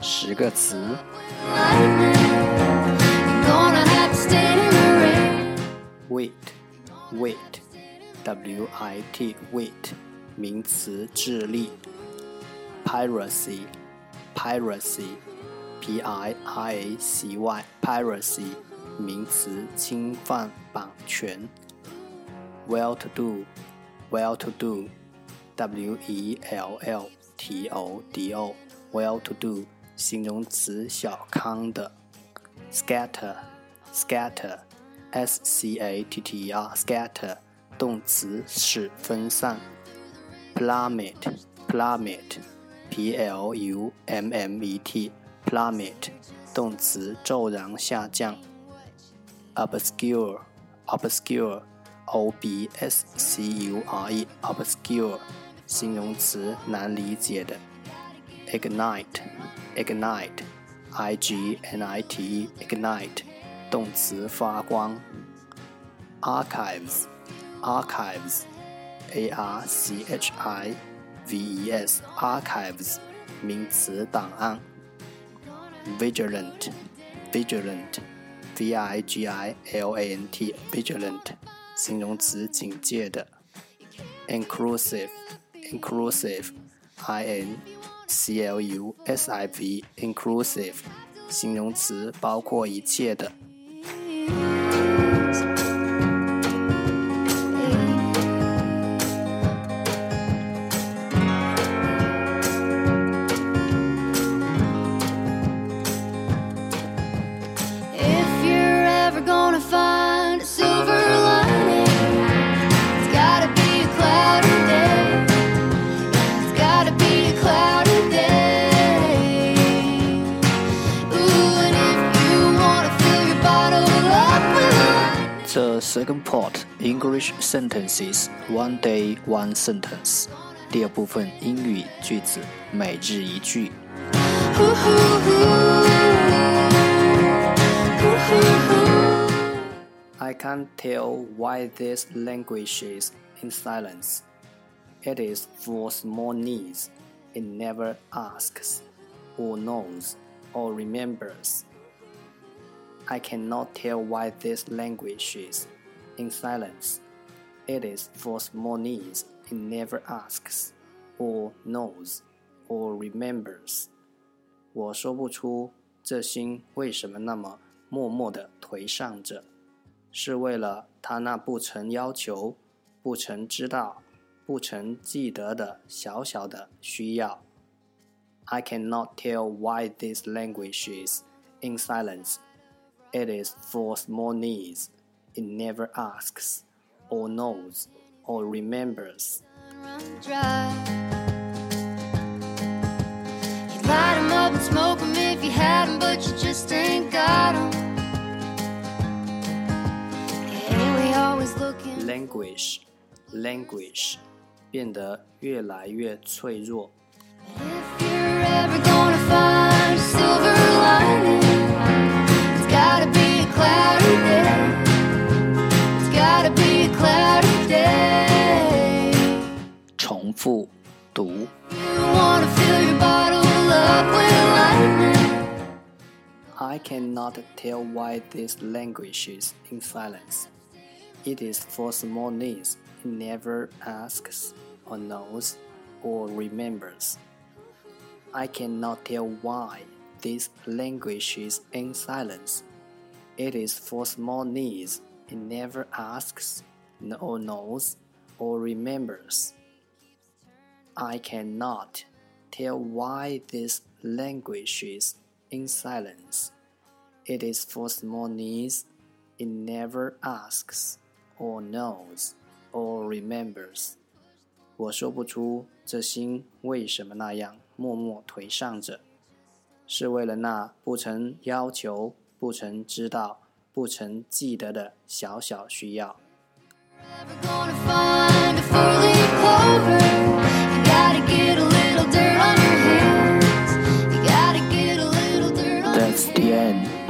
十个词。Wait, wait, W I T, wait，名词，智力。Piracy, piracy, P I R A C Y, piracy，名词，侵犯、版权。Well to do, well to do, W E L L T O D O, well to do。形容词：小康的，scatter scatter，SCATTER scatter；动词：使分散，plummet plummet；PLUMMET plummet；动词：骤然下降，obscure obscure；OBSCURE obscure；形容词：难理解的，ignite。ignite I G N I T E ignite 动词发光。archives archives A R C H I V E S archives 名词档案。vigilant vigilant V I G I L A N T vigilant 形容词，警戒的。inclusive，inclusive，i n c l clusiv，inclusive，形容词，包括一切的。The second part English sentences one day one sentence. 第二部分英语句子每日一句。I can't tell why this languishes in silence. It is for small needs. It never asks, or knows, or remembers. I cannot tell why this languishes in silence. It is for small needs, it never asks, or knows, or remembers. 我说不出这心为什么那么默默的颓丧着，是为了他那不曾要求、不曾知道、不曾记得的小小的需要。I cannot tell why this languishes in silence. It is for small needs. It never asks, or knows, or remembers. You'd light 'em up and smoke 'em if you had 'em, but you just ain't got 'em. Languish, languish，变得越来越脆弱。If you're ever gonna find I cannot tell why this languishes in silence. It is for small needs. It never asks or knows or remembers. I cannot tell why this languishes in silence. It is for small needs. it never asks, or knows, or remembers. I cannot tell why this languishes in silence. It is for small needs. It never asks, or knows, or remembers. 我说不出这心为什么那样默默颓丧着，是为了那不曾要求、不曾知道、不曾记得的小小需要。That's